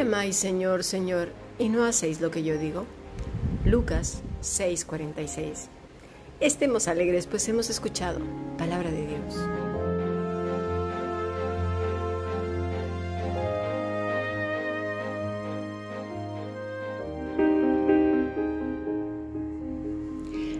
llamáis Señor, Señor, y no hacéis lo que yo digo? Lucas 6:46. Estemos alegres, pues hemos escuchado palabra de Dios.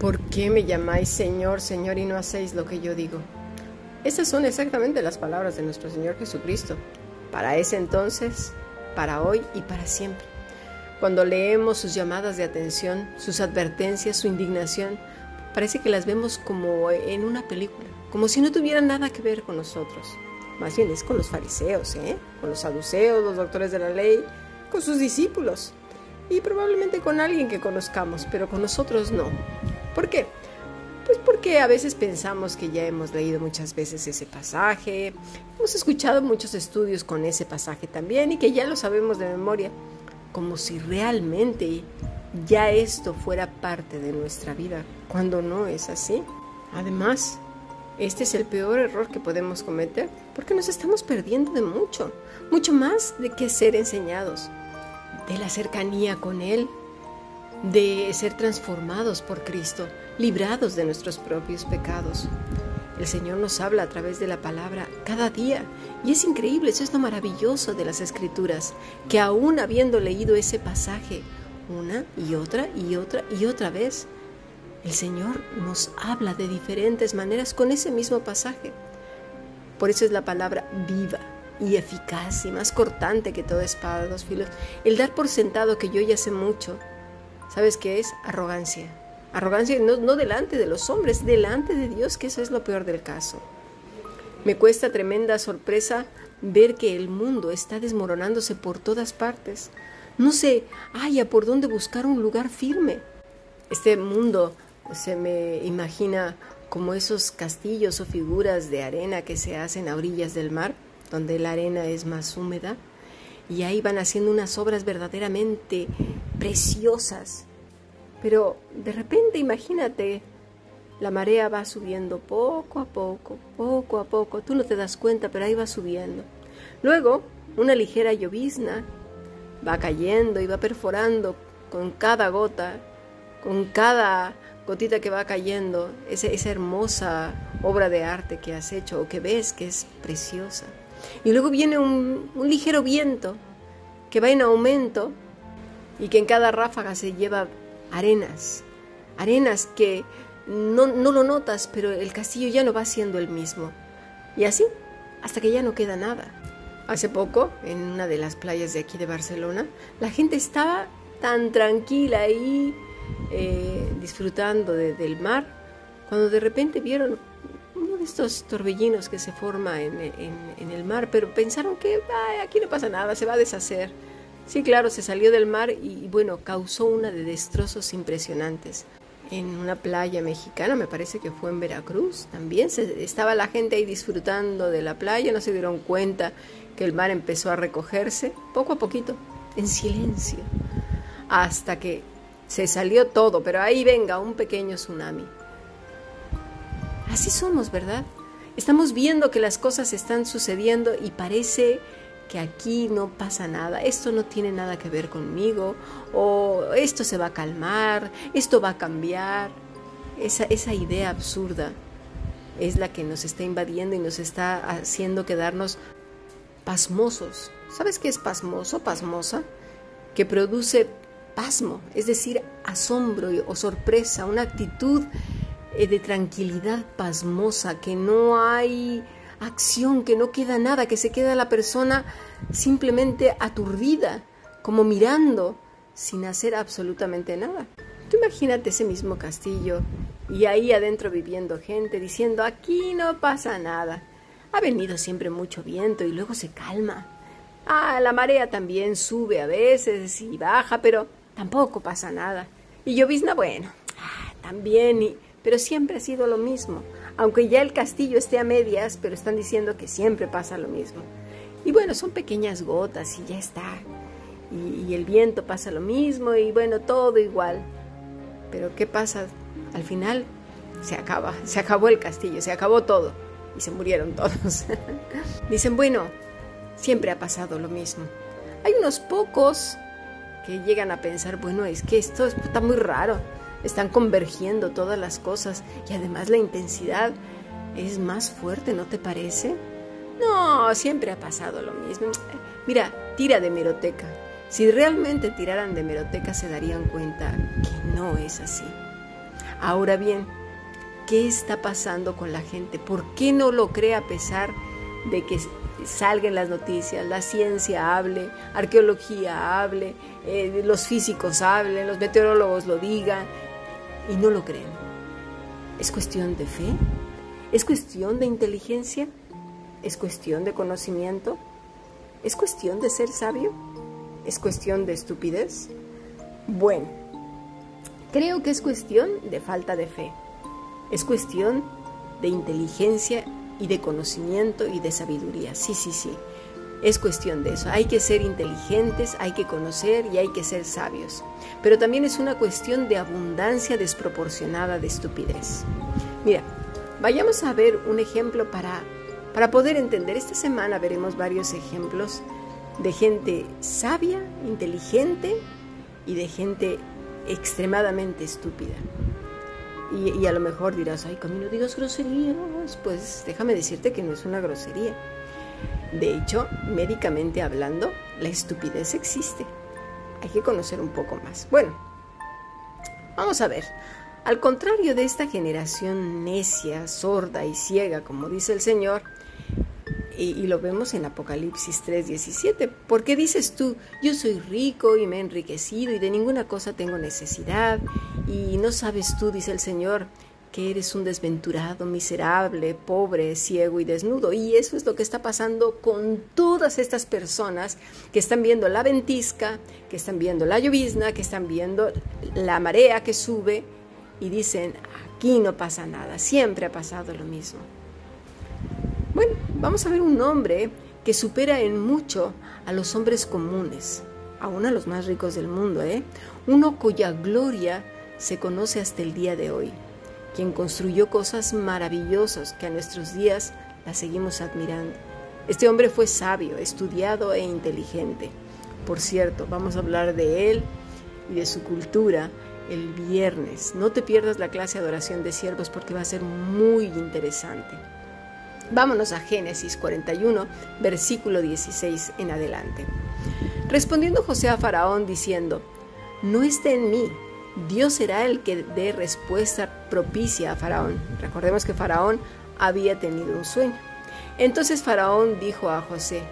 ¿Por qué me llamáis Señor, Señor y no hacéis lo que yo digo? Esas son exactamente las palabras de nuestro Señor Jesucristo, para ese entonces, para hoy y para siempre. Cuando leemos sus llamadas de atención, sus advertencias, su indignación, parece que las vemos como en una película como si no tuviera nada que ver con nosotros. Más bien es con los fariseos, ¿eh? con los saduceos, los doctores de la ley, con sus discípulos y probablemente con alguien que conozcamos, pero con nosotros no. ¿Por qué? Pues porque a veces pensamos que ya hemos leído muchas veces ese pasaje, hemos escuchado muchos estudios con ese pasaje también y que ya lo sabemos de memoria, como si realmente ya esto fuera parte de nuestra vida, cuando no es así. Además, este es el peor error que podemos cometer porque nos estamos perdiendo de mucho, mucho más de que ser enseñados, de la cercanía con Él, de ser transformados por Cristo, librados de nuestros propios pecados. El Señor nos habla a través de la palabra cada día y es increíble, eso es lo maravilloso de las escrituras, que aún habiendo leído ese pasaje una y otra y otra y otra vez, el Señor nos habla de diferentes maneras con ese mismo pasaje. Por eso es la palabra viva y eficaz y más cortante que toda espada de dos filos. El dar por sentado que yo ya sé mucho, ¿sabes qué es? Arrogancia. Arrogancia no, no delante de los hombres, delante de Dios, que eso es lo peor del caso. Me cuesta tremenda sorpresa ver que el mundo está desmoronándose por todas partes. No sé, haya por dónde buscar un lugar firme. Este mundo se me imagina como esos castillos o figuras de arena que se hacen a orillas del mar, donde la arena es más húmeda, y ahí van haciendo unas obras verdaderamente preciosas. Pero de repente imagínate, la marea va subiendo poco a poco, poco a poco, tú no te das cuenta, pero ahí va subiendo. Luego, una ligera llovizna va cayendo y va perforando con cada gota, con cada gotita que va cayendo, esa, esa hermosa obra de arte que has hecho o que ves que es preciosa. Y luego viene un, ligero viento que va en aumento y que en cada ráfaga se lleva arenas, arenas que no, no, lo notas, pero el castillo ya no va siendo el mismo. Y así, hasta que ya no queda nada. Hace poco, en una de las playas de aquí de Barcelona, la gente estaba tan tranquila y eh, disfrutando del mar, cuando de repente vieron estos torbellinos que se forma en, el mar, pero pensaron que aquí no pasa nada, se va a deshacer. Sí, claro, se salió del mar y, bueno, causó una de destrozos impresionantes. En una playa mexicana, me parece que fue en Veracruz, también se, estaba la gente ahí disfrutando de la playa, no se dieron cuenta que el mar empezó a recogerse poco a poquito, en silencio, hasta que se salió todo, pero ahí venga un pequeño tsunami. Así somos, ¿verdad? Estamos viendo que las cosas están sucediendo y parece que aquí no pasa nada, esto no tiene nada que ver conmigo, o esto se va a calmar, esto va a cambiar. Esa, esa idea absurda es la que nos está invadiendo y nos está haciendo quedarnos pasmosos. ¿Sabes qué es pasmoso, pasmosa? Que produce pasmo, es decir, asombro o sorpresa, una actitud de tranquilidad pasmosa, que no hay acción, que no queda nada, que se queda la persona simplemente aturdida, como mirando, sin hacer absolutamente nada. Tú imagínate ese mismo castillo y ahí adentro viviendo gente diciendo, aquí no pasa nada. Ha venido siempre mucho viento y luego se calma. Ah, la marea también sube a veces y baja, pero tampoco pasa nada. Y llovizna, bueno, ah, también, pero siempre ha sido lo mismo. Aunque ya el castillo esté a medias, pero están diciendo que siempre pasa lo mismo. Y bueno, son pequeñas gotas y ya está. Y, el viento pasa lo mismo y bueno, todo igual. Pero ¿qué pasa? Al final se acaba, se acabó el castillo, se acabó todo y se murieron todos. Dicen, bueno, siempre ha pasado lo mismo. Hay unos pocos que llegan a pensar, bueno, es que esto está muy raro, están convergiendo todas las cosas y además la intensidad es más fuerte, ¿no te parece? No, siempre ha pasado lo mismo. Mira, tira de meroteca. Si realmente tiraran de meroteca se darían cuenta que no es así. Ahora bien, ¿qué está pasando con la gente? ¿Por qué no lo cree a pesar de que salgan las noticias, la ciencia hable, arqueología hable, eh, los físicos hablen, los meteorólogos lo digan y no lo creen? ¿Es cuestión de fe? ¿Es cuestión de inteligencia? ¿Es cuestión de conocimiento? ¿Es cuestión de ser sabio? ¿Es cuestión de estupidez? Bueno, creo que es cuestión de falta de fe. Es cuestión de inteligencia y de conocimiento y de sabiduría. Sí, sí, sí. Es cuestión de eso. Hay que ser inteligentes, hay que conocer y hay que ser sabios. Pero también es una cuestión de abundancia desproporcionada de estupidez. Mira, vayamos a ver un ejemplo para, para poder entender. Esta semana veremos varios ejemplos de gente sabia, inteligente y de gente extremadamente estúpida. Y, a lo mejor dirás, ay, Camilo, digas groserías. Pues déjame decirte que no es una grosería. De hecho, médicamente hablando, la estupidez existe. Hay que conocer un poco más. Bueno, vamos a ver. Al contrario de esta generación necia, sorda y ciega, como dice el Señor, y, lo vemos en Apocalipsis 3:17. ¿Por qué dices tú, yo soy rico y me he enriquecido y de ninguna cosa tengo necesidad? Y no sabes tú, dice el Señor, que eres un desventurado, miserable, pobre, ciego y desnudo. Y eso es lo que está pasando con todas estas personas que están viendo la ventisca, que están viendo la llovizna, que están viendo la marea que sube y dicen, aquí no pasa nada, siempre ha pasado lo mismo. Bueno, vamos a ver un hombre que supera en mucho a los hombres comunes, aún a los más ricos del mundo, ¿eh? Uno cuya gloria se conoce hasta el día de hoy, quien construyó cosas maravillosas que a nuestros días las seguimos admirando. Este hombre fue sabio, estudiado e inteligente. Por cierto, vamos a hablar de él y de su cultura el viernes. No te pierdas la clase de adoración de siervos porque va a ser muy interesante. Vámonos a Génesis 41, versículo 16 en adelante. Respondiendo José a Faraón diciendo, no esté en mí, Dios será el que dé respuesta propicia a Faraón. Recordemos que Faraón había tenido un sueño. Entonces Faraón dijo a José,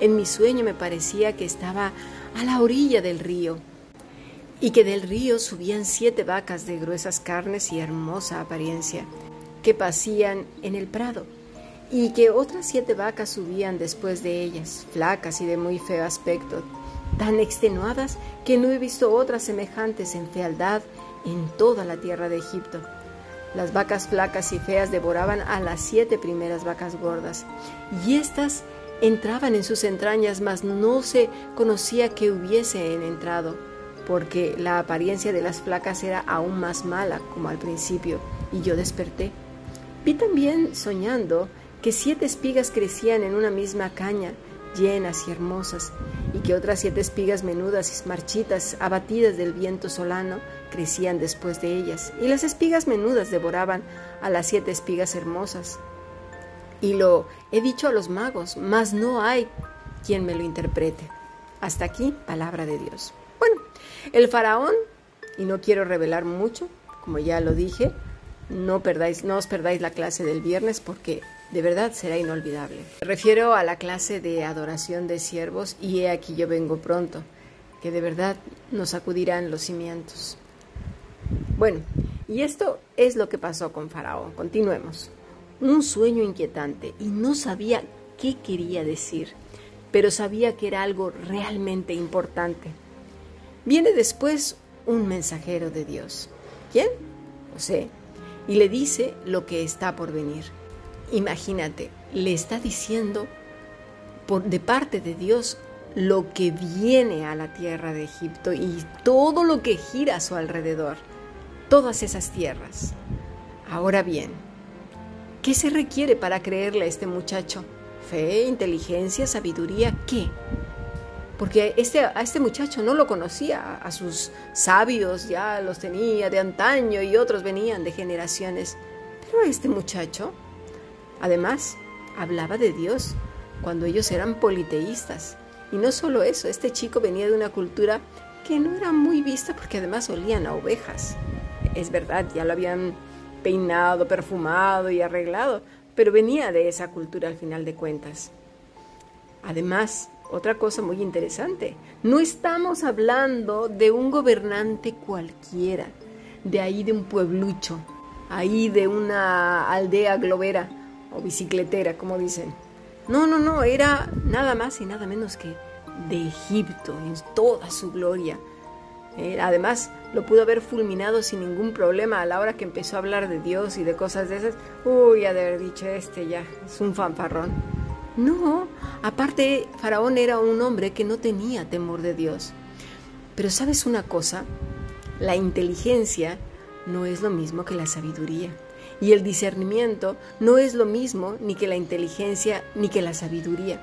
en mi sueño me parecía que estaba a la orilla del río y que del río subían siete vacas de gruesas carnes y hermosa apariencia que pasían en el prado y que otras siete vacas subían después de ellas, flacas y de muy feo aspecto, tan extenuadas que no he visto otras semejantes en fealdad en toda la tierra de Egipto. Las vacas flacas y feas devoraban a las siete primeras vacas gordas, y éstas entraban en sus entrañas, mas no se conocía que hubiesen entrado, porque la apariencia de las flacas era aún más mala como al principio, y yo desperté. Vi también, soñando, que siete espigas crecían en una misma caña, llenas y hermosas, y que otras siete espigas menudas y marchitas, abatidas del viento solano, crecían después de ellas, y las espigas menudas devoraban a las siete espigas hermosas. Y lo he dicho a los magos, mas no hay quien me lo interprete. Hasta aquí, palabra de Dios. Bueno, el faraón, y no quiero revelar mucho, como ya lo dije, no, perdáis, no os perdáis la clase del viernes porque de verdad será inolvidable. Me refiero a la clase de adoración de siervos y he aquí yo vengo pronto, que de verdad nos sacudirán los cimientos. Bueno, y esto es lo que pasó con Faraón. Continuemos. Un sueño inquietante y no sabía qué quería decir, pero sabía que era algo realmente importante. Viene después un mensajero de Dios. ¿Quién? José. Y le dice lo que está por venir. Imagínate, le está diciendo por, de parte de Dios lo que viene a la tierra de Egipto y todo lo que gira a su alrededor, todas esas tierras. Ahora bien, ¿qué se requiere para creerle a este muchacho? ¿Fe, inteligencia, sabiduría? ¿Qué? Porque este, a este muchacho no lo conocía, a sus sabios ya los tenía de antaño y otros venían de generaciones. Pero a este muchacho, además, hablaba de Dios cuando ellos eran politeístas. Y no solo eso, este chico venía de una cultura que no era muy vista porque además olían a ovejas. Es verdad, ya lo habían peinado, perfumado y arreglado, pero venía de esa cultura al final de cuentas. Además, otra cosa muy interesante, no estamos hablando de un gobernante cualquiera, de ahí de un pueblucho, ahí de una aldea globera o bicicletera, como dicen. No, no, no, era nada más y nada menos que de Egipto en toda su gloria. Eh, además, lo pudo haber fulminado sin ningún problema a la hora que empezó a hablar de Dios y de cosas de esas. Uy, ha de haber dicho este ya, es un fanfarrón. No, aparte, Faraón era un hombre que no tenía temor de Dios. Pero sabes una cosa, la inteligencia no es lo mismo que la sabiduría. Y el discernimiento no es lo mismo ni que la inteligencia ni que la sabiduría.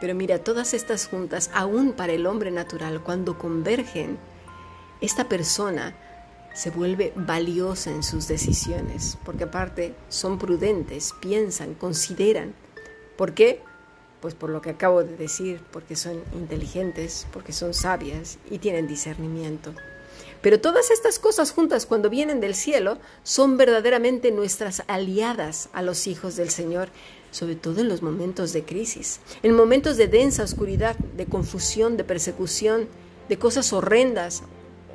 Pero mira, todas estas juntas, aún para el hombre natural, cuando convergen, esta persona se vuelve valiosa en sus decisiones, porque aparte son prudentes, piensan, consideran. ¿Por qué? Pues por lo que acabo de decir, porque son inteligentes, porque son sabias y tienen discernimiento. Pero todas estas cosas juntas cuando vienen del cielo son verdaderamente nuestras aliadas a los hijos del Señor, sobre todo en los momentos de crisis, en momentos de densa oscuridad, de confusión, de persecución, de cosas horrendas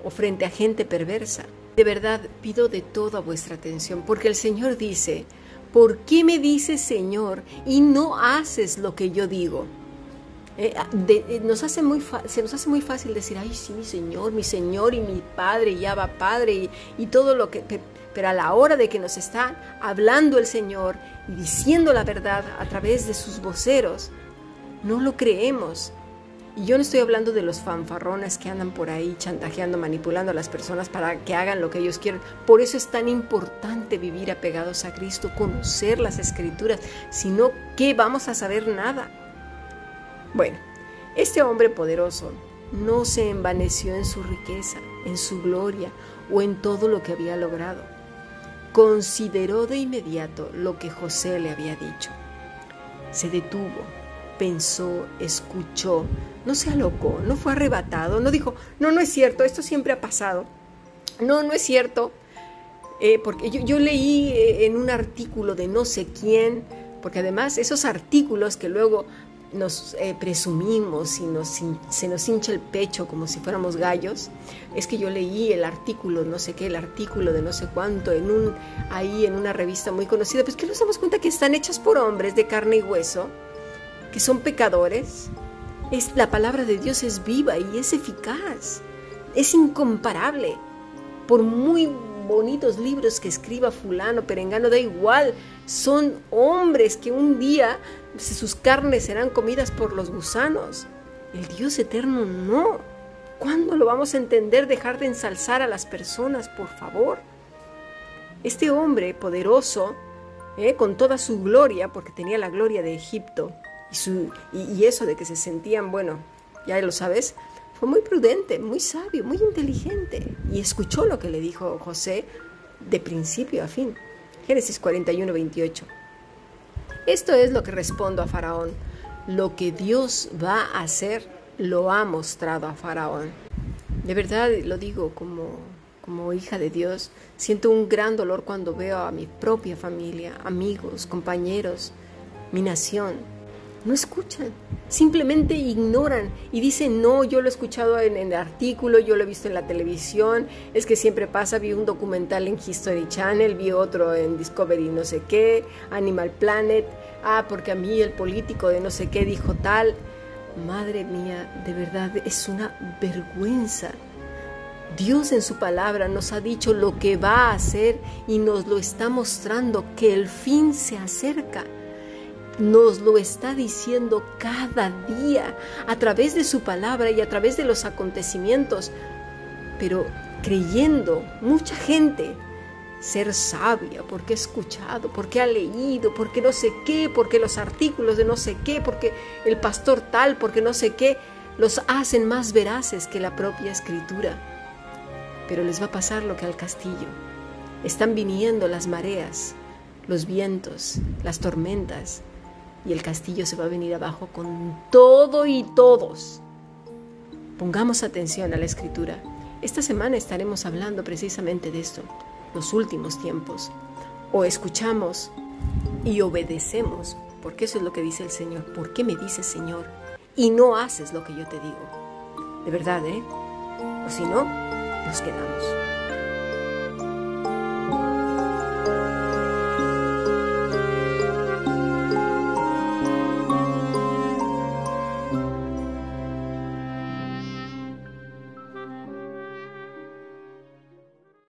o frente a gente perversa. De verdad pido de toda vuestra atención, porque el Señor dice, ¿por qué me dices Señor y no haces lo que yo digo? Eh, ah, eh, nos hace muy se nos hace muy fácil decir, ay, sí, mi Señor, mi Señor y mi Padre, y va Padre, y, todo lo que... Pero a la hora de que nos está hablando el Señor y diciendo la verdad a través de sus voceros, no lo creemos. Y yo no estoy hablando de los fanfarrones que andan por ahí chantajeando, manipulando a las personas para que hagan lo que ellos quieren. Por eso es tan importante vivir apegados a Cristo, conocer las escrituras, sino que vamos a saber nada. Bueno, este hombre poderoso no se envaneció en su riqueza, en su gloria o en todo lo que había logrado. Consideró de inmediato lo que José le había dicho. Se detuvo, pensó, escuchó, no se alocó, no fue arrebatado, no dijo, no, no es cierto, esto siempre ha pasado. No, no es cierto. Eh, porque yo, leí eh, en un artículo de no sé quién, porque además esos artículos que luego nos eh, presumimos y nos, se nos hincha el pecho como si fuéramos gallos, es que yo leí el artículo, no sé qué, el artículo de no sé cuánto, en un, ahí en una revista muy conocida, pues que nos damos cuenta que están hechas por hombres de carne y hueso, que son pecadores. Es, la palabra de Dios es viva y es eficaz, es incomparable. Por muy bonitos libros que escriba fulano, perengano, da igual, son hombres que un día sus carnes serán comidas por los gusanos. El Dios eterno no. ¿Cuándo lo vamos a entender dejar de ensalzar a las personas, por favor? Este hombre poderoso, eh, con toda su gloria, porque tenía la gloria de Egipto, y, y eso de que se sentían, bueno, ya lo sabes, fue muy prudente, muy sabio, muy inteligente, y escuchó lo que le dijo José de principio a fin. Génesis 41, 28. Esto es lo que respondo a Faraón. Lo que Dios va a hacer lo ha mostrado a Faraón. De verdad lo digo como, como hija de Dios. Siento un gran dolor cuando veo a mi propia familia, amigos, compañeros, mi nación, no escuchan, simplemente ignoran y dicen, no, yo lo he escuchado en, el artículo, yo lo he visto en la televisión, es que siempre pasa, vi un documental en History Channel, vi otro en Discovery no sé qué, Animal Planet, ah, porque a mí el político de no sé qué dijo tal. Madre mía, de verdad es una vergüenza. Dios en su palabra nos ha dicho lo que va a hacer y nos lo está mostrando, que el fin se acerca nos lo está diciendo cada día a través de su palabra y a través de los acontecimientos. Pero creyendo, mucha gente ser sabia, porque ha escuchado, porque ha leído, porque no sé qué, porque los artículos de no sé qué, porque el pastor tal, porque no sé qué, los hacen más veraces que la propia escritura. Pero les va a pasar lo que al castillo. Están viniendo las mareas, los vientos, las tormentas, y el castillo se va a venir abajo con todo y todos. Pongamos atención a la escritura. Esta semana estaremos hablando precisamente de esto, los últimos tiempos. O escuchamos y obedecemos, porque eso es lo que dice el Señor. ¿Por qué me dices Señor? Y no haces lo que yo te digo. De verdad, ¿eh? O si no, nos quedamos.